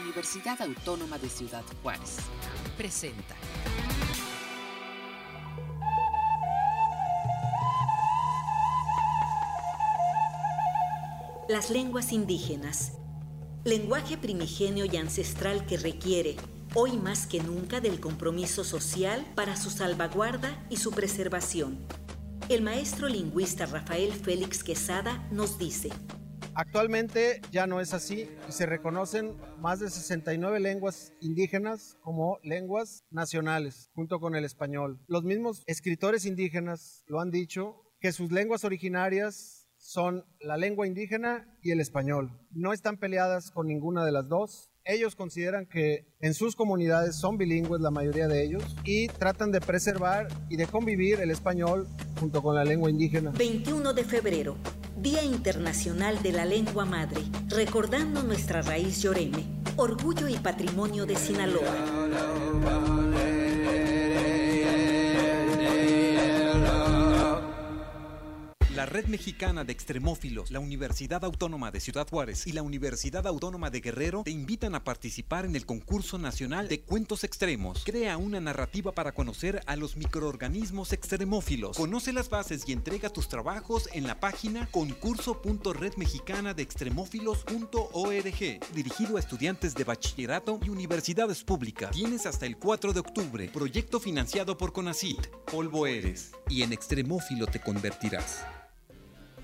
Universidad Autónoma de Ciudad Juárez. Presenta. Las lenguas indígenas. Lenguaje primigenio y ancestral que requiere, hoy más que nunca, del compromiso social para su salvaguarda y su preservación. El maestro lingüista Rafael Félix Quesada nos dice, Actualmente ya no es así y se reconocen más de 69 lenguas indígenas como lenguas nacionales, junto con el español. Los mismos escritores indígenas lo han dicho, que sus lenguas originarias son la lengua indígena y el español. No están peleadas con ninguna de las dos. Ellos consideran que en sus comunidades son bilingües la mayoría de ellos y tratan de preservar y de convivir el español junto con la lengua indígena. 21 de febrero, Día Internacional de la Lengua Madre, recordando nuestra raíz yoreme, orgullo y patrimonio de Sinaloa. La Red Mexicana de Extremófilos, la Universidad Autónoma de Ciudad Juárez y la Universidad Autónoma de Guerrero te invitan a participar en el concurso nacional de cuentos extremos. Crea una narrativa para conocer a los microorganismos extremófilos. Conoce las bases y entrega tus trabajos en la página concurso.redmexicanadeextremófilos.org, dirigido a estudiantes de bachillerato y universidades públicas. Tienes hasta el 4 de octubre. Proyecto financiado por CONACIT. Polvo eres y en extremófilo te convertirás.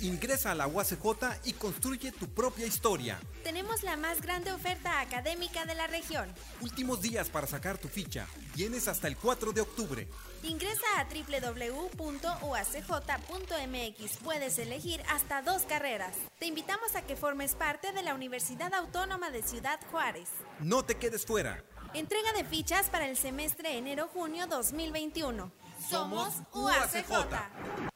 Ingresa a la UACJ y construye tu propia historia. Tenemos la más grande oferta académica de la región. Últimos días para sacar tu ficha. Tienes hasta el 4 de octubre. Ingresa a www.uacj.mx. Puedes elegir hasta dos carreras. Te invitamos a que formes parte de la Universidad Autónoma de Ciudad Juárez. No te quedes fuera. Entrega de fichas para el semestre enero-junio 2021. Somos UACJ.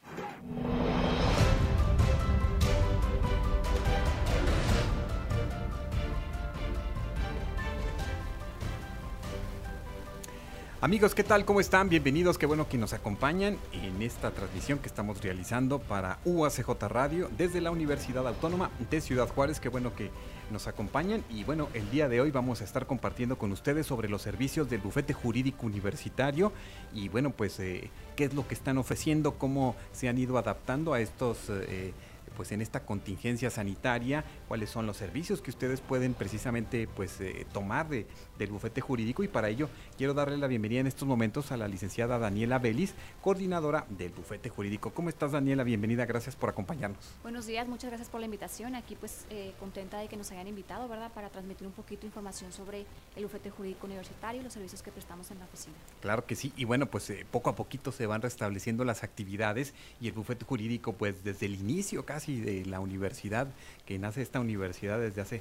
Amigos, ¿qué tal? ¿Cómo están? Bienvenidos, qué bueno que nos acompañan en esta transmisión que estamos realizando para UACJ Radio desde la Universidad Autónoma de Ciudad Juárez. Qué bueno que nos acompañan y bueno, el día de hoy vamos a estar compartiendo con ustedes sobre los servicios del bufete jurídico universitario y bueno, pues eh, qué es lo que están ofreciendo, cómo se han ido adaptando a estos... Eh, pues en esta contingencia sanitaria, cuáles son los servicios que ustedes pueden precisamente pues eh, tomar de, del bufete jurídico y para ello quiero darle la bienvenida en estos momentos a la licenciada Daniela Vélez, coordinadora del bufete jurídico. ¿Cómo estás Daniela? Bienvenida, gracias por acompañarnos. Buenos días, muchas gracias por la invitación. Aquí pues eh, contenta de que nos hayan invitado, ¿verdad? Para transmitir un poquito de información sobre el bufete jurídico universitario y los servicios que prestamos en la oficina. Claro que sí, y bueno, pues eh, poco a poquito se van restableciendo las actividades y el bufete jurídico pues desde el inicio casi de la universidad, que nace esta universidad desde hace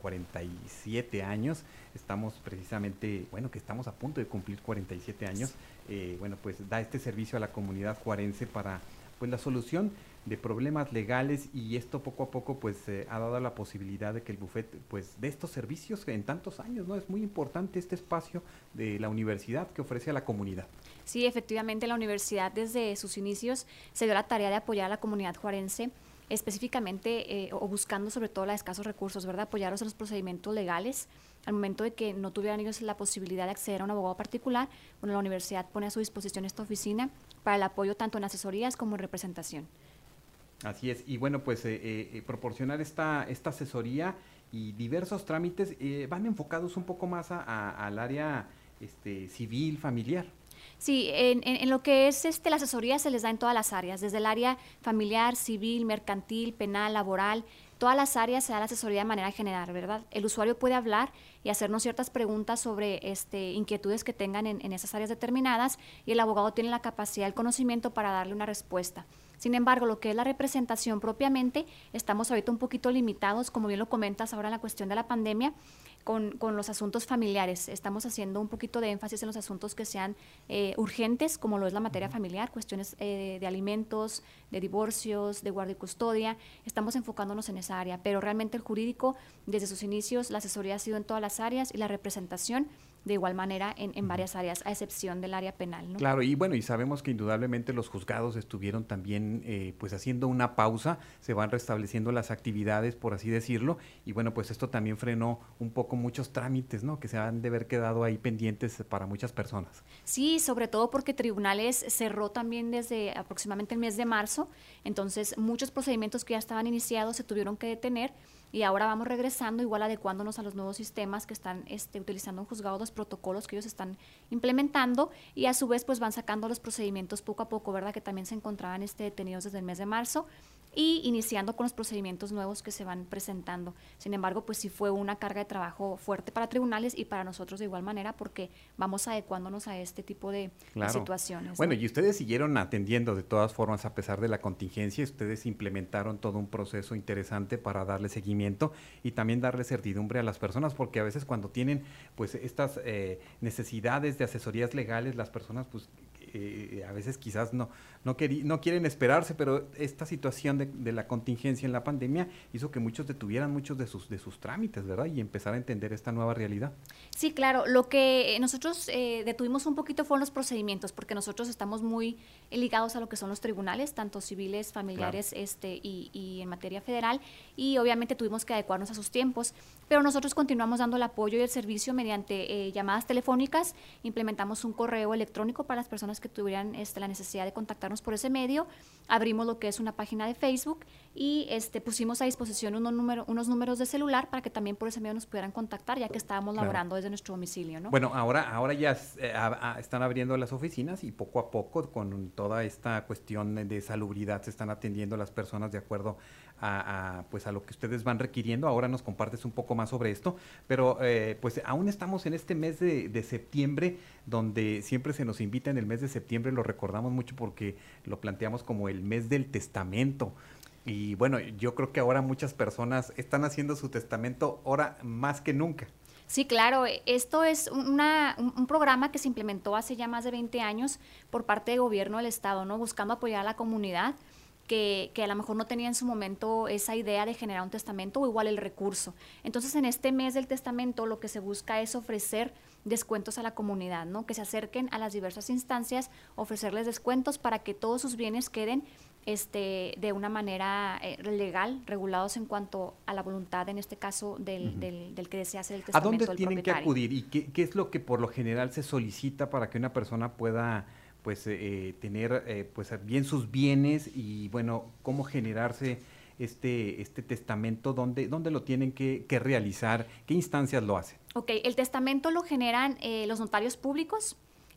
47 eh, años. Estamos precisamente, bueno, que estamos a punto de cumplir 47 años. Eh, bueno, pues da este servicio a la comunidad juarense para pues la solución de problemas legales y esto poco a poco pues eh, ha dado la posibilidad de que el bufete pues de estos servicios en tantos años no es muy importante este espacio de la universidad que ofrece a la comunidad sí efectivamente la universidad desde sus inicios se dio la tarea de apoyar a la comunidad juarense específicamente eh, o buscando sobre todo los escasos recursos, ¿verdad? Apoyarlos en los procedimientos legales. Al momento de que no tuvieran ellos la posibilidad de acceder a un abogado particular, bueno, la universidad pone a su disposición esta oficina para el apoyo tanto en asesorías como en representación. Así es, y bueno, pues eh, eh, proporcionar esta, esta asesoría y diversos trámites van enfocados un poco más al área este, civil, familiar. Sí, en, en, lo que es este, la asesoría se les da en todas las áreas, desde el área familiar, civil, mercantil, penal, laboral, todas las áreas se da la asesoría de manera general, ¿verdad? El usuario puede hablar y hacernos ciertas preguntas sobre este, inquietudes que tengan en, en esas áreas determinadas y el abogado tiene la capacidad, el conocimiento para darle una respuesta. Sin embargo, lo que es la representación propiamente, estamos ahorita un poquito limitados, como bien lo comentas ahora en la cuestión de la pandemia, con, los asuntos familiares. Estamos haciendo un poquito de énfasis en los asuntos que sean eh, urgentes, como lo es la materia familiar, cuestiones eh, de alimentos, de divorcios, de guardia y custodia. Estamos enfocándonos en esa área, pero realmente el jurídico, desde sus inicios, la asesoría ha sido en todas las áreas y la representación de igual manera en, varias áreas, a excepción del área penal. ¿no? Claro, y bueno, y sabemos que indudablemente los juzgados estuvieron también eh, pues haciendo una pausa, se van restableciendo las actividades, por así decirlo, y bueno, pues esto también frenó un poco muchos trámites, ¿no? Que se han de haber quedado ahí pendientes para muchas personas. Sí, sobre todo porque tribunales cerró también desde aproximadamente el mes de marzo, entonces muchos procedimientos que ya estaban iniciados se tuvieron que detener y ahora vamos regresando, igual adecuándonos a los nuevos sistemas que están este, utilizando en juzgados, los protocolos que ellos están implementando y a su vez pues van sacando los procedimientos poco a poco, ¿verdad? Que también se encontraban este, detenidos desde el mes de marzo y iniciando con los procedimientos nuevos que se van presentando. Sin embargo, pues sí fue una carga de trabajo fuerte para tribunales y para nosotros de igual manera porque vamos adecuándonos a este tipo de, situaciones. Bueno, y ustedes siguieron atendiendo de todas formas a pesar de la contingencia, ustedes implementaron todo un proceso interesante para darle seguimiento y también darle certidumbre a las personas porque a veces cuando tienen pues estas eh, necesidades de asesorías legales, las personas pues eh, a veces quizás no, no, no quieren esperarse, pero esta situación de, la contingencia en la pandemia hizo que muchos detuvieran muchos de sus, de sus trámites, ¿verdad? Y empezar a entender esta nueva realidad. Sí, claro. Lo que nosotros eh, detuvimos un poquito fueron los procedimientos, porque nosotros estamos muy ligados a lo que son los tribunales, tanto civiles, familiares este, y, y en materia federal, y obviamente tuvimos que adecuarnos a sus tiempos, pero nosotros continuamos dando el apoyo y el servicio mediante eh, llamadas telefónicas, implementamos un correo electrónico para las personas que tuvieran este, la necesidad de contactarnos por ese medio, abrimos lo que es una página de Facebook y este, pusimos a disposición unos, número, unos números de celular para que también por ese medio nos pudieran contactar, ya que estábamos laborando desde nuestro domicilio. ¿no? Bueno, ahora, ahora ya eh, están abriendo las oficinas y poco a poco con toda esta cuestión de salubridad se están atendiendo las personas de acuerdo a, pues a lo que ustedes van requiriendo. Ahora nos compartes un poco más sobre esto, pero eh, pues aún estamos en este mes de, septiembre, donde siempre se nos invita en el mes de septiembre, lo recordamos mucho porque lo planteamos como el mes del testamento. Y bueno, yo creo que ahora muchas personas están haciendo su testamento ahora más que nunca. Sí, claro. Esto es una, un, programa que se implementó hace ya más de 20 años por parte del gobierno del Estado, ¿no? Buscando apoyar a la comunidad que, a lo mejor no tenía en su momento esa idea de generar un testamento o igual el recurso. Entonces, en este mes del testamento lo que se busca es ofrecer descuentos a la comunidad, ¿no? Que se acerquen a las diversas instancias, ofrecerles descuentos para que todos sus bienes queden este, de una manera eh, legal, regulados en cuanto a la voluntad, en este caso, del, del, que desea hacer el testamento. ¿A dónde tienen que acudir y qué, qué es lo que por lo general se solicita para que una persona pueda pues eh, eh, tener eh, pues bien sus bienes y bueno cómo generarse este este testamento dónde dónde lo tienen que, realizar qué instancias lo hacen Ok, el testamento lo generan los notarios públicos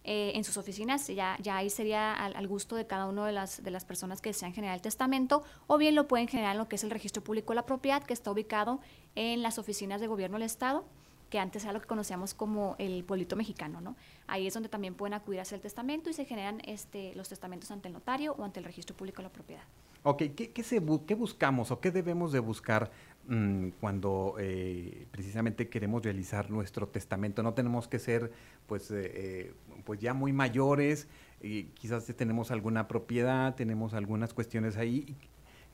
en sus oficinas, ya, ya ahí sería al, gusto de cada una de las, de las personas que desean generar el testamento, o bien lo pueden generar en lo que es el registro público de la propiedad, que está ubicado en las oficinas de gobierno del Estado, que antes era lo que conocíamos como el pueblito mexicano, ¿no? Ahí es donde también pueden acudir a hacer el testamento y se generan este, los testamentos ante el notario o ante el registro público de la propiedad. Ok, ¿qué, se qué buscamos o qué debemos de buscar mm, cuando eh, precisamente queremos realizar nuestro testamento? No tenemos que ser pues, eh, eh, pues ya muy mayores, y quizás tenemos alguna propiedad, tenemos algunas cuestiones ahí.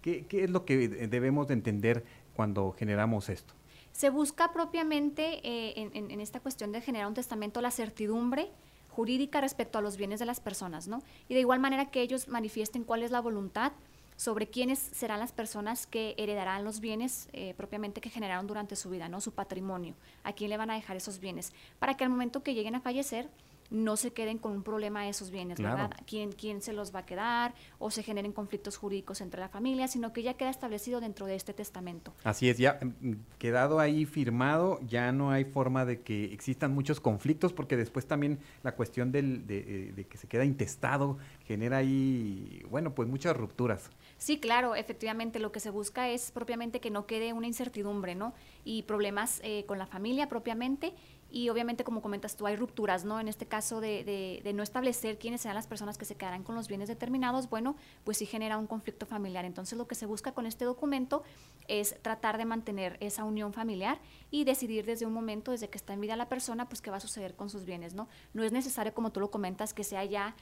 ¿Qué, ¿Qué es lo que debemos de entender cuando generamos esto? Se busca propiamente eh, en, esta cuestión de generar un testamento la certidumbre jurídica respecto a los bienes de las personas, ¿no? Y de igual manera que ellos manifiesten cuál es la voluntad sobre quiénes serán las personas que heredarán los bienes eh, propiamente que generaron durante su vida, ¿no? Su patrimonio, a quién le van a dejar esos bienes, para que al momento que lleguen a fallecer, no se queden con un problema de esos bienes, ¿verdad? ¿Quién, ¿Quién se los va a quedar? O se generen conflictos jurídicos entre la familia, sino que ya queda establecido dentro de este testamento. Así es, ya mm, quedado ahí firmado, ya no hay forma de que existan muchos conflictos, porque después también la cuestión del, de, eh, que se queda intestado genera ahí, bueno, pues muchas rupturas. Sí, claro, efectivamente lo que se busca es propiamente que no quede una incertidumbre, ¿no? Y problemas eh, con la familia propiamente y obviamente como comentas tú hay rupturas, ¿no? En este caso de, de, no establecer quiénes serán las personas que se quedarán con los bienes determinados, bueno, pues sí genera un conflicto familiar. Entonces lo que se busca con este documento es tratar de mantener esa unión familiar y decidir desde un momento, desde que está en vida la persona, pues qué va a suceder con sus bienes, ¿no? No es necesario, como tú lo comentas, que sea ya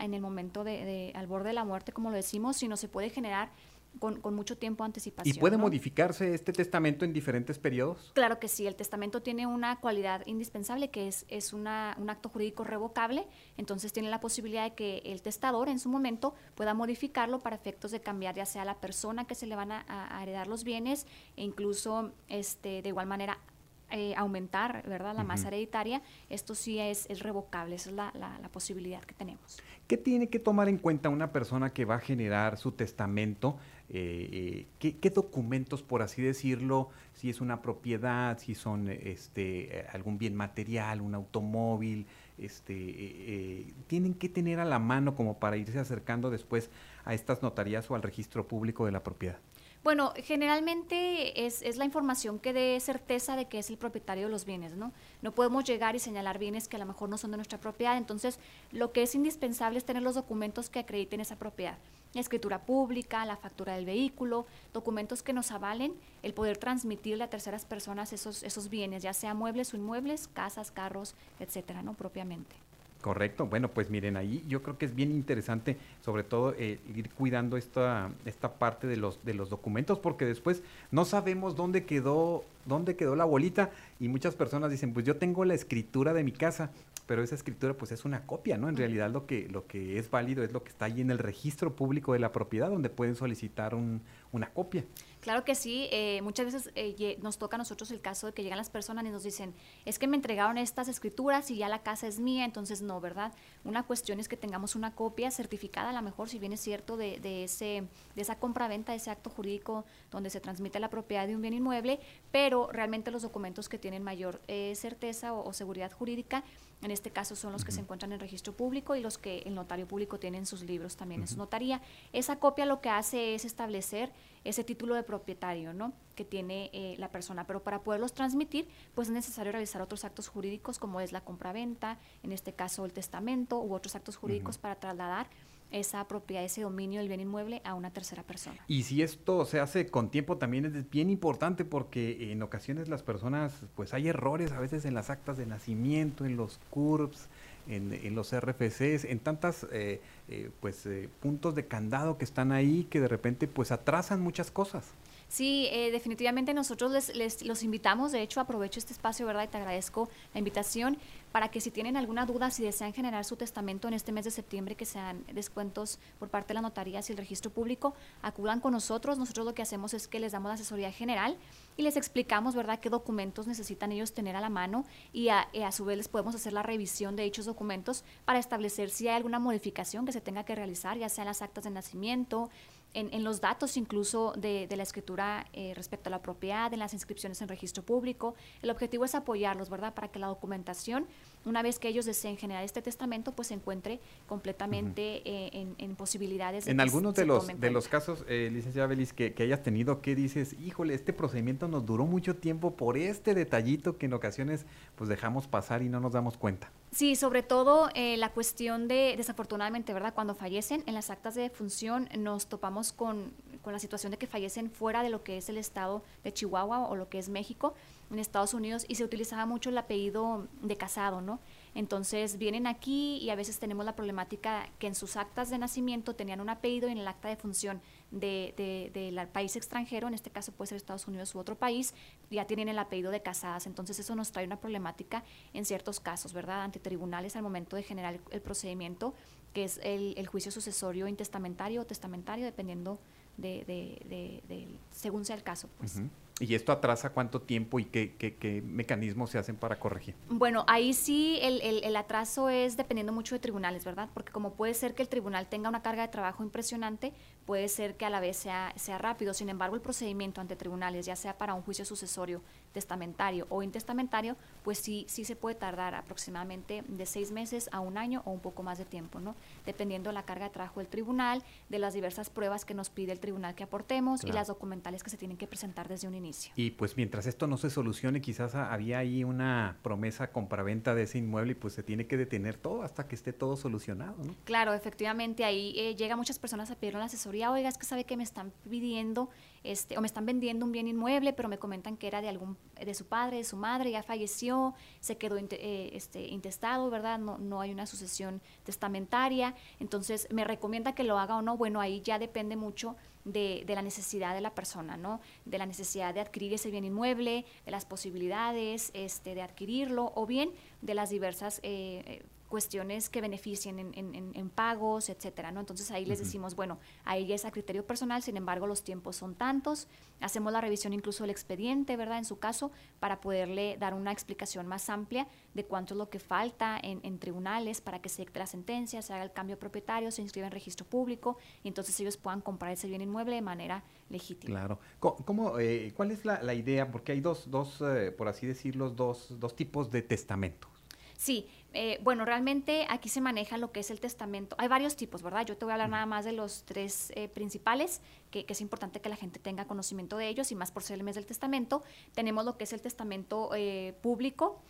en el momento de, al borde de la muerte, como lo decimos, sino se puede generar con, mucho tiempo anticipación. ¿Y puede modificarse este testamento en diferentes periodos? Claro que sí, el testamento tiene una cualidad indispensable que es, es una, un acto jurídico revocable, entonces tiene la posibilidad de que el testador en su momento pueda modificarlo para efectos de cambiar ya sea la persona que se le van a, heredar los bienes e incluso este, de igual manera eh, aumentar ¿verdad? la masa hereditaria, esto sí es, es revocable, esa es la, la, posibilidad que tenemos. ¿Qué tiene que tomar en cuenta una persona que va a generar su testamento? Eh, eh, ¿qué, documentos, por así decirlo, si es una propiedad, si son este, algún bien material, un automóvil, este, tienen que tener a la mano como para irse acercando después a estas notarías o al registro público de la propiedad? Bueno, generalmente es, es, la información que dé certeza de que es el propietario de los bienes, ¿no? No podemos llegar y señalar bienes que a lo mejor no son de nuestra propiedad, entonces lo que es indispensable es tener los documentos que acrediten esa propiedad. La escritura pública, la factura del vehículo, documentos que nos avalen el poder transmitirle a terceras personas esos, esos bienes, ya sea muebles o inmuebles, casas, carros, etcétera, ¿no? Propiamente. Correcto. Bueno, pues miren, ahí yo creo que es bien interesante, sobre todo, eh, ir cuidando esta, esta parte de los, de los documentos, porque después no sabemos dónde quedó, dónde quedó la bolita, y muchas personas dicen, pues yo tengo la escritura de mi casa, pero esa escritura pues es una copia, ¿no? En realidad lo que, lo que es válido es lo que está ahí en el registro público de la propiedad, donde pueden solicitar un, una copia. Claro que sí, eh, muchas veces eh, nos toca a nosotros el caso de que llegan las personas y nos dicen, es que me entregaron estas escrituras y ya la casa es mía, entonces no, ¿verdad? Una cuestión es que tengamos una copia certificada, a lo mejor si bien es cierto, de, de, ese, de esa compra-venta, de ese acto jurídico donde se transmite la propiedad de un bien inmueble, pero realmente los documentos que tienen mayor eh, certeza o, seguridad jurídica, en este caso son los que se encuentran en registro público y los que el notario público tiene en sus libros también en su notaría. Esa copia lo que hace es establecer ese título de propietario, ¿no? Que tiene eh, la persona. Pero para poderlos transmitir, pues es necesario realizar otros actos jurídicos como es la compraventa, en este caso el testamento u otros actos jurídicos para trasladar esa propiedad, ese dominio del bien inmueble a una tercera persona. Y si esto se hace con tiempo también es bien importante porque en ocasiones las personas, pues hay errores a veces en las actas de nacimiento, en los CURPS, en, los RFCs, en tantas eh, eh, pues eh, puntos de candado que están ahí que de repente pues atrasan muchas cosas. Sí, definitivamente nosotros les, les, los invitamos, de hecho aprovecho este espacio, ¿verdad? Y te agradezco la invitación para que si tienen alguna duda, si desean generar su testamento en este mes de septiembre, que sean descuentos por parte de la notaría y el registro público, acudan con nosotros. Nosotros lo que hacemos es que les damos la asesoría general y les explicamos, ¿verdad?, qué documentos necesitan ellos tener a la mano y a, a, su vez les podemos hacer la revisión de dichos documentos para establecer si hay alguna modificación que se tenga que realizar, ya sea en las actas de nacimiento, en, los datos incluso de, la escritura eh, respecto a la propiedad, en las inscripciones en registro público. El objetivo es apoyarlos, ¿verdad? Para que la documentación, una vez que ellos deseen generar este testamento, pues se encuentre completamente eh, en, posibilidades. De en algunos de los, de los casos, eh, licenciada Belis, que, que, hayas tenido, ¿qué dices? Híjole, este procedimiento nos duró mucho tiempo por este detallito que en ocasiones pues dejamos pasar y no nos damos cuenta. Sí, sobre todo eh, la cuestión de, desafortunadamente, ¿verdad? Cuando fallecen en las actas de defunción nos topamos con, con, la situación de que fallecen fuera de lo que es el estado de Chihuahua o lo que es México, en Estados Unidos, y se utilizaba mucho el apellido de casado, ¿no? Entonces vienen aquí y a veces tenemos la problemática que en sus actas de nacimiento tenían un apellido y en el acta de función del de, país extranjero, en este caso puede ser Estados Unidos u otro país, ya tienen el apellido de casadas. Entonces eso nos trae una problemática en ciertos casos, ¿verdad? Ante tribunales al momento de generar el, procedimiento, que es el, juicio sucesorio intestamentario o testamentario, dependiendo de, de, según sea el caso. Pues. ¿Y esto atrasa cuánto tiempo y qué, qué, mecanismos se hacen para corregir? Bueno, ahí sí el, el, atraso es dependiendo mucho de tribunales, ¿verdad? Porque como puede ser que el tribunal tenga una carga de trabajo impresionante, puede ser que a la vez sea, sea rápido. Sin embargo, el procedimiento ante tribunales, ya sea para un juicio sucesorio, testamentario o intestamentario, pues sí, sí se puede tardar aproximadamente de seis meses a un año o un poco más de tiempo, ¿no? Dependiendo de la carga de trabajo del tribunal, de las diversas pruebas que nos pide el tribunal que aportemos y las documentales que se tienen que presentar desde un inicio. Y pues mientras esto no se solucione, quizás había ahí una promesa compraventa de ese inmueble y pues se tiene que detener todo hasta que esté todo solucionado, ¿no? Claro, efectivamente, ahí eh, llega muchas personas a pedir una asesoría, oiga, es que sabe que me están pidiendo este, o me están vendiendo un bien inmueble, pero me comentan que era de algún de su padre, de su madre, ya falleció, se quedó eh, este, intestado, ¿verdad? No, no hay una sucesión testamentaria, entonces me recomienda que lo haga o no, bueno, ahí ya depende mucho de, de, la necesidad de la persona, ¿no? De la necesidad de adquirir ese bien inmueble, de las posibilidades este, de adquirirlo, o bien de las diversas eh, cuestiones que beneficien en, pagos, etcétera, ¿no? Entonces ahí les decimos, bueno, ahí es a criterio personal, sin embargo los tiempos son tantos, hacemos la revisión incluso del expediente, ¿verdad? En su caso, para poderle dar una explicación más amplia de cuánto es lo que falta en, tribunales para que se dicte la sentencia, se haga el cambio propietario, se inscriba en registro público, y entonces ellos puedan comprar ese bien inmueble de manera legítima. Claro. ¿Cómo, eh, ¿Cuál es la, idea? Porque hay dos, dos eh, por así decirlo, dos, dos tipos de testamento. Sí, eh, bueno, realmente aquí se maneja lo que es el testamento. Hay varios tipos, ¿verdad? Yo te voy a hablar nada más de los tres eh, principales, que, es importante que la gente tenga conocimiento de ellos, y más por ser el mes del testamento. Tenemos lo que es el testamento eh, público,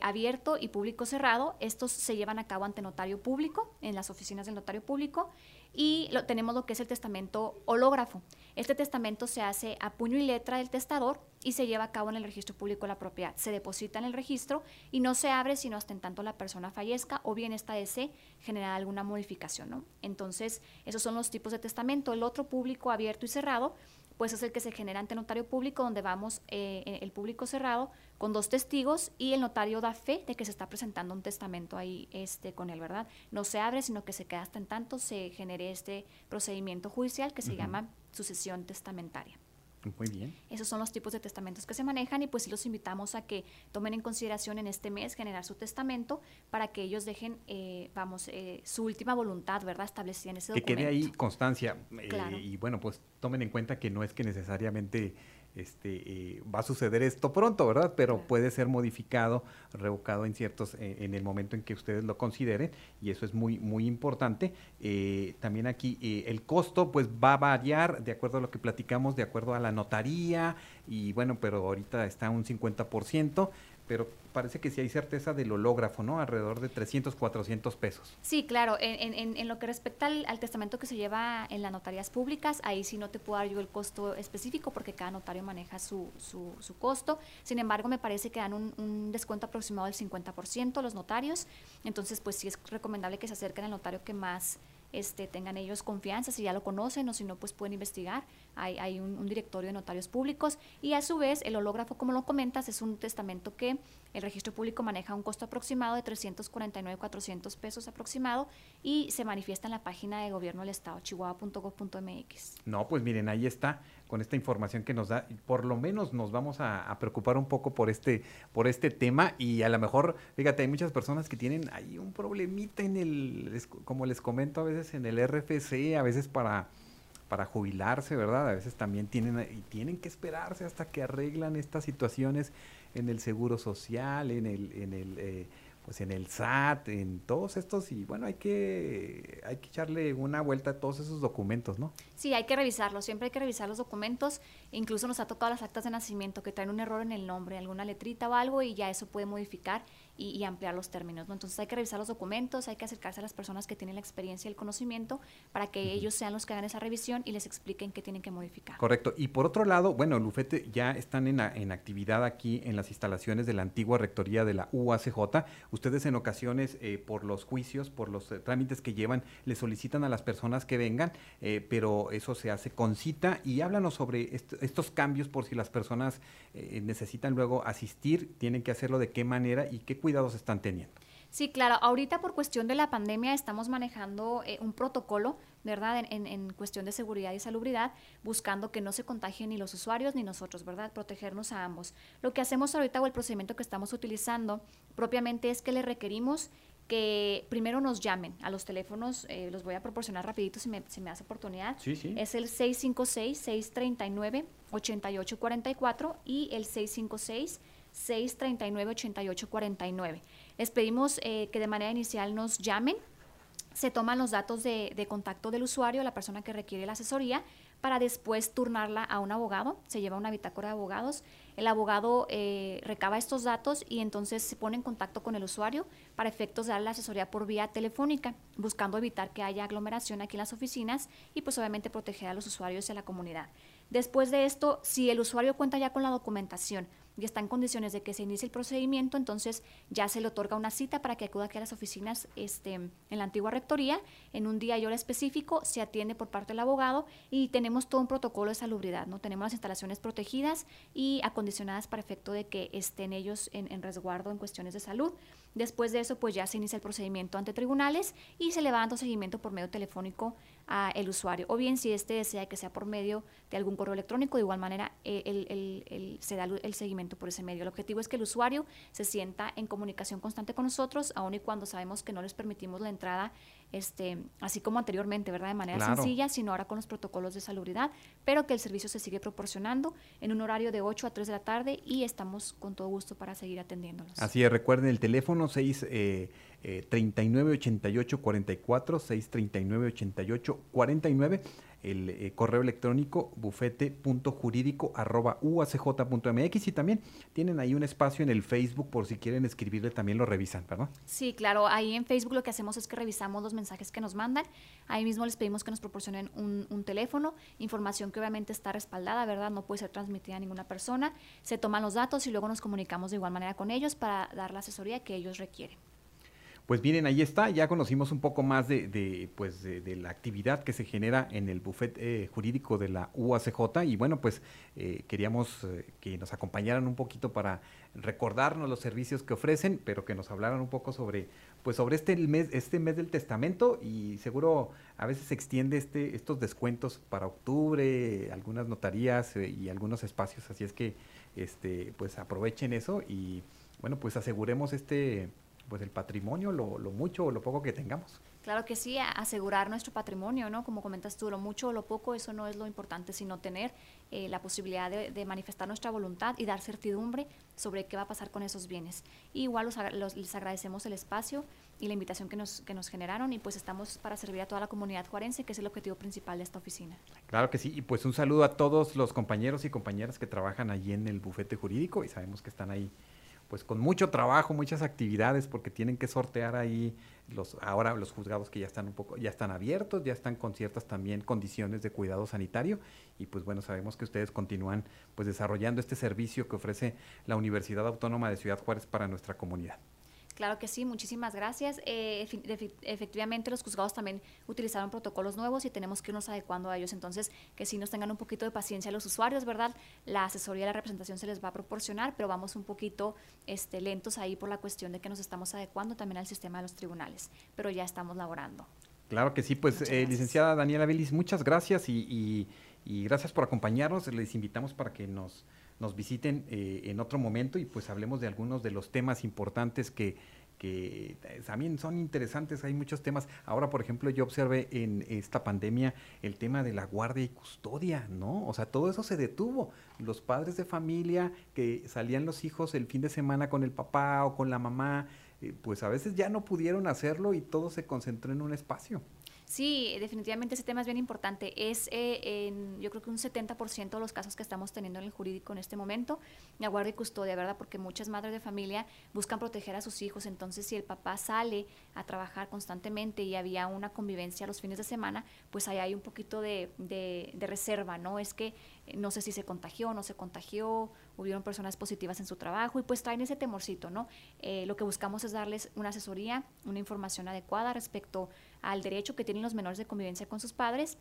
abierto y público cerrado. Estos se llevan a cabo ante notario público, en las oficinas del notario público y lo, tenemos lo que es el testamento hológrafo. Este testamento se hace a puño y letra del testador y se lleva a cabo en el registro público de la propiedad. Se deposita en el registro y no se abre sino hasta en tanto la persona fallezca o bien esta desee generar alguna modificación. ¿no? Entonces, esos son los tipos de testamento. El otro público abierto y cerrado pues es el que se genera ante notario público, donde vamos eh, el público cerrado con dos testigos y el notario da fe de que se está presentando un testamento ahí este, con él, ¿verdad? No se abre, sino que se queda hasta en tanto se genere este procedimiento judicial que se llama sucesión testamentaria. Muy bien. Esos son los tipos de testamentos que se manejan y pues sí los invitamos a que tomen en consideración en este mes generar su testamento para que ellos dejen, eh, vamos, eh, su última voluntad, ¿verdad? Establecida en ese documento. Que quede ahí constancia. Eh, y bueno, pues tomen en cuenta que no es que necesariamente este, eh, va a suceder esto pronto, ¿verdad? Pero puede ser modificado, revocado en ciertos, eh, en el momento en que ustedes lo consideren, y eso es muy, muy importante. Eh, también aquí el costo, pues va a variar de acuerdo a lo que platicamos, de acuerdo a la notaría, y bueno, pero ahorita está un 50% pero parece que sí hay certeza del hológrafo, ¿no? Alrededor de 300, 400 pesos. Sí, claro. En, en, en lo que respecta al, testamento que se lleva en las notarías públicas, ahí sí no te puedo dar yo el costo específico porque cada notario maneja su, su, su costo. Sin embargo, me parece que dan un, un, descuento aproximado del 50% los notarios. Entonces, pues sí es recomendable que se acerquen al notario que más este, tengan ellos confianza, si ya lo conocen o si no, pues pueden investigar. Hay, hay un, directorio de notarios públicos y a su vez el hológrafo, como lo comentas, es un testamento que el registro público maneja un costo aproximado de 349, 400 pesos aproximado y se manifiesta en la página de gobierno del estado, chihuahua.gov.mx. No, pues miren, ahí está con esta información que nos da, por lo menos nos vamos a, preocupar un poco por este, por este tema y a lo mejor, fíjate, hay muchas personas que tienen ahí un problemita en el, como les comento a veces en el RFC, a veces para, para jubilarse, ¿verdad? A veces también tienen, y tienen que esperarse hasta que arreglan estas situaciones en el seguro social, en el, en el eh, pues en el SAT, en todos estos y bueno, hay que hay que echarle una vuelta a todos esos documentos, ¿no? Sí, hay que revisarlos, siempre hay que revisar los documentos, incluso nos ha tocado las actas de nacimiento que traen un error en el nombre, alguna letrita o algo y ya eso puede modificar y, ampliar los términos, ¿no? Entonces hay que revisar los documentos, hay que acercarse a las personas que tienen la experiencia y el conocimiento para que ellos sean los que hagan esa revisión y les expliquen qué tienen que modificar. Correcto. Y por otro lado, bueno, Lufete ya están en, en actividad aquí en las instalaciones de la antigua rectoría de la UACJ ustedes en ocasiones eh, por los juicios, por los eh, trámites que llevan, le solicitan a las personas que vengan, eh, pero eso se hace con cita y háblanos sobre estos cambios por si las personas necesitan luego asistir, tienen que hacerlo de qué manera y qué cuidados están teniendo. Sí, claro. Ahorita por cuestión de la pandemia estamos manejando un protocolo, ¿verdad? En, en, cuestión de seguridad y salubridad, buscando que no se contagien ni los usuarios ni nosotros, ¿verdad? Protegernos a ambos. Lo que hacemos ahorita o el procedimiento que estamos utilizando propiamente es que le requerimos que primero nos llamen a los teléfonos, eh, los voy a proporcionar rapidito si me, si me hace oportunidad. Sí, sí. Es el 656-639-8844 y el 656-639-8849. Les pedimos eh, que de manera inicial nos llamen, se toman los datos de, de contacto del usuario, la persona que requiere la asesoría, para después turnarla a un abogado, se lleva una bitácora de abogados, el abogado eh, recaba estos datos y entonces se pone en contacto con el usuario para efectos de dar la asesoría por vía telefónica, buscando evitar que haya aglomeración aquí en las oficinas y pues obviamente proteger a los usuarios y a la comunidad. Después de esto, si el usuario cuenta ya con la documentación, y está en condiciones de que se inicie el procedimiento, entonces ya se le otorga una cita para que acuda aquí a las oficinas este, en la antigua rectoría, en un día y hora específico, se atiende por parte del abogado y tenemos todo un protocolo de salubridad, ¿no? Tenemos las instalaciones protegidas y acondicionadas para efecto de que estén ellos en, en resguardo en cuestiones de salud. Después de eso, pues ya se inicia el procedimiento ante tribunales y se le va dando seguimiento por medio telefónico a el usuario. O bien, si este desea que sea por medio de algún correo electrónico, de igual manera eh, el, el, se da el seguimiento por ese medio. El objetivo es que el usuario se sienta en comunicación constante con nosotros, aun y cuando sabemos que no les permitimos la entrada este, así como anteriormente, ¿verdad? De manera Claro. sencilla, sino ahora con los protocolos de salubridad, pero que el servicio se sigue proporcionando en un horario de 8 a 3 de la tarde y estamos con todo gusto para seguir atendiéndolos. Así es, recuerden el teléfono 6 eh, eh, 39 88 44, 6 39 88 49, el eh, correo electrónico bufete.jurídico arroba uacj.mx y también tienen ahí un espacio en el Facebook por si quieren escribirle, también lo revisan, ¿verdad? Sí, claro, ahí en Facebook lo que hacemos es que revisamos los mensajes que nos mandan, ahí mismo les pedimos que nos proporcionen un, un teléfono, información que obviamente está respaldada, ¿verdad? No puede ser transmitida a ninguna persona, se toman los datos y luego nos comunicamos de igual manera con ellos para dar la asesoría que ellos requieren. Pues miren, ahí está, ya conocimos un poco más de, de, pues, de, la actividad que se genera en el bufete eh, jurídico de la UACJ y bueno, pues eh, queríamos eh, que nos acompañaran un poquito para recordarnos los servicios que ofrecen, pero que nos hablaran un poco sobre, pues sobre este mes, este mes del testamento y seguro a veces se extiende este, estos descuentos para octubre, algunas notarías eh, y algunos espacios, así es que este, pues aprovechen eso y bueno, pues aseguremos este pues el patrimonio, lo, lo mucho o lo poco que tengamos. Claro que sí, asegurar nuestro patrimonio, ¿no? Como comentas tú, lo mucho o lo poco, eso no es lo importante, sino tener eh, la posibilidad de, de manifestar nuestra voluntad y dar certidumbre sobre qué va a pasar con esos bienes. Y igual los- les agradecemos el espacio y la invitación que nos, que nos generaron y pues estamos para servir a toda la comunidad juarense, que es el objetivo principal de esta oficina. Claro que sí, y pues un saludo a todos los compañeros y compañeras que trabajan allí en el bufete jurídico y sabemos que están ahí pues con mucho trabajo, muchas actividades porque tienen que sortear ahí los ahora los juzgados que ya están un poco ya están abiertos, ya están con ciertas también condiciones de cuidado sanitario y pues bueno, sabemos que ustedes continúan pues desarrollando este servicio que ofrece la Universidad Autónoma de Ciudad Juárez para nuestra comunidad. Claro que sí, muchísimas gracias. Eh, efectivamente, los juzgados también utilizaron protocolos nuevos y tenemos que irnos adecuando a ellos. Entonces, que sí nos tengan un poquito de paciencia los usuarios, ¿verdad? La asesoría y la representación se les va a proporcionar, pero vamos un poquito este, lentos ahí por la cuestión de que nos estamos adecuando también al sistema de los tribunales, pero ya estamos laborando. Claro que sí, pues eh, licenciada Daniela Vélez, muchas gracias y, y- y gracias por acompañarnos. Les invitamos para que nos, nos visiten eh, en otro momento y pues hablemos de algunos de los temas importantes que, que eh, también son interesantes. Hay muchos temas. Ahora, por ejemplo, yo observé en esta pandemia el tema de la guardia y custodia, ¿no? O sea, todo eso se detuvo. Los padres de familia que salían los hijos el fin de semana con el papá o con la mamá, eh, pues a veces ya no pudieron hacerlo y todo se concentró en un espacio. Sí, definitivamente ese tema es bien importante. Es, eh, en, yo creo que un 70% de los casos que estamos teniendo en el jurídico en este momento, la guardia y custodia, ¿verdad? Porque muchas madres de familia buscan proteger a sus hijos. Entonces, si el papá sale a trabajar constantemente y había una convivencia los fines de semana, pues ahí hay un poquito de, de, de reserva, ¿no? Es que no sé si se contagió, no se contagió, hubieron personas positivas en su trabajo y pues traen ese temorcito, ¿no? Eh, lo que buscamos es darles una asesoría, una información adecuada respecto al derecho que tienen los menores de convivencia con sus padres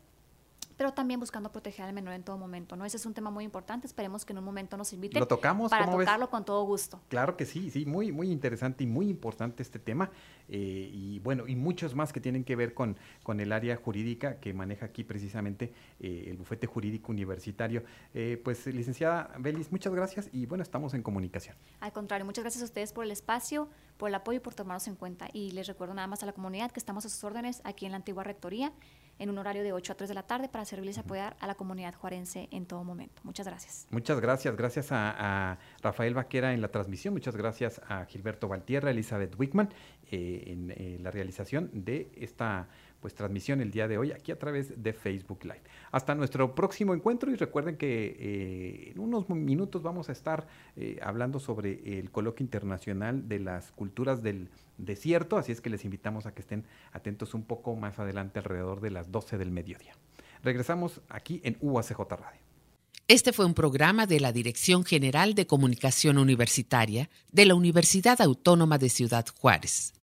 pero también buscando proteger al menor en todo momento, ¿no? Ese es un tema muy importante, esperemos que en un momento nos inviten. ¿Lo tocamos? Para tocarlo con todo gusto. Claro que sí, sí, muy, muy interesante y muy importante este tema. Eh, y bueno, y muchos más que tienen que ver con, con el área jurídica que maneja aquí precisamente eh, el bufete jurídico universitario. Eh, pues, licenciada Belis, muchas gracias y bueno, estamos en comunicación. Al contrario, muchas gracias a ustedes por el espacio, por el apoyo y por tomarnos en cuenta. Y les recuerdo nada más a la comunidad que estamos a sus órdenes aquí en la antigua rectoría en un horario de 8 a 3 de la tarde para servirles y apoyar a la comunidad juarense en todo momento. Muchas gracias. Muchas gracias. Gracias a, Rafael Vaquera en la transmisión. Muchas gracias a Gilberto Valtierra, Elizabeth Wickman eh, en eh, la realización de esta pues transmisión el día de hoy aquí a través de Facebook Live. Hasta nuestro próximo encuentro y recuerden que eh, en unos minutos vamos a estar hablando sobre el coloquio internacional de las culturas del desierto, así es que les invitamos a que estén atentos un poco más adelante alrededor de las 12 del mediodía. Regresamos aquí en UACJ Radio. Este fue un programa de la Dirección General de Comunicación Universitaria de la Universidad Autónoma de Ciudad Juárez.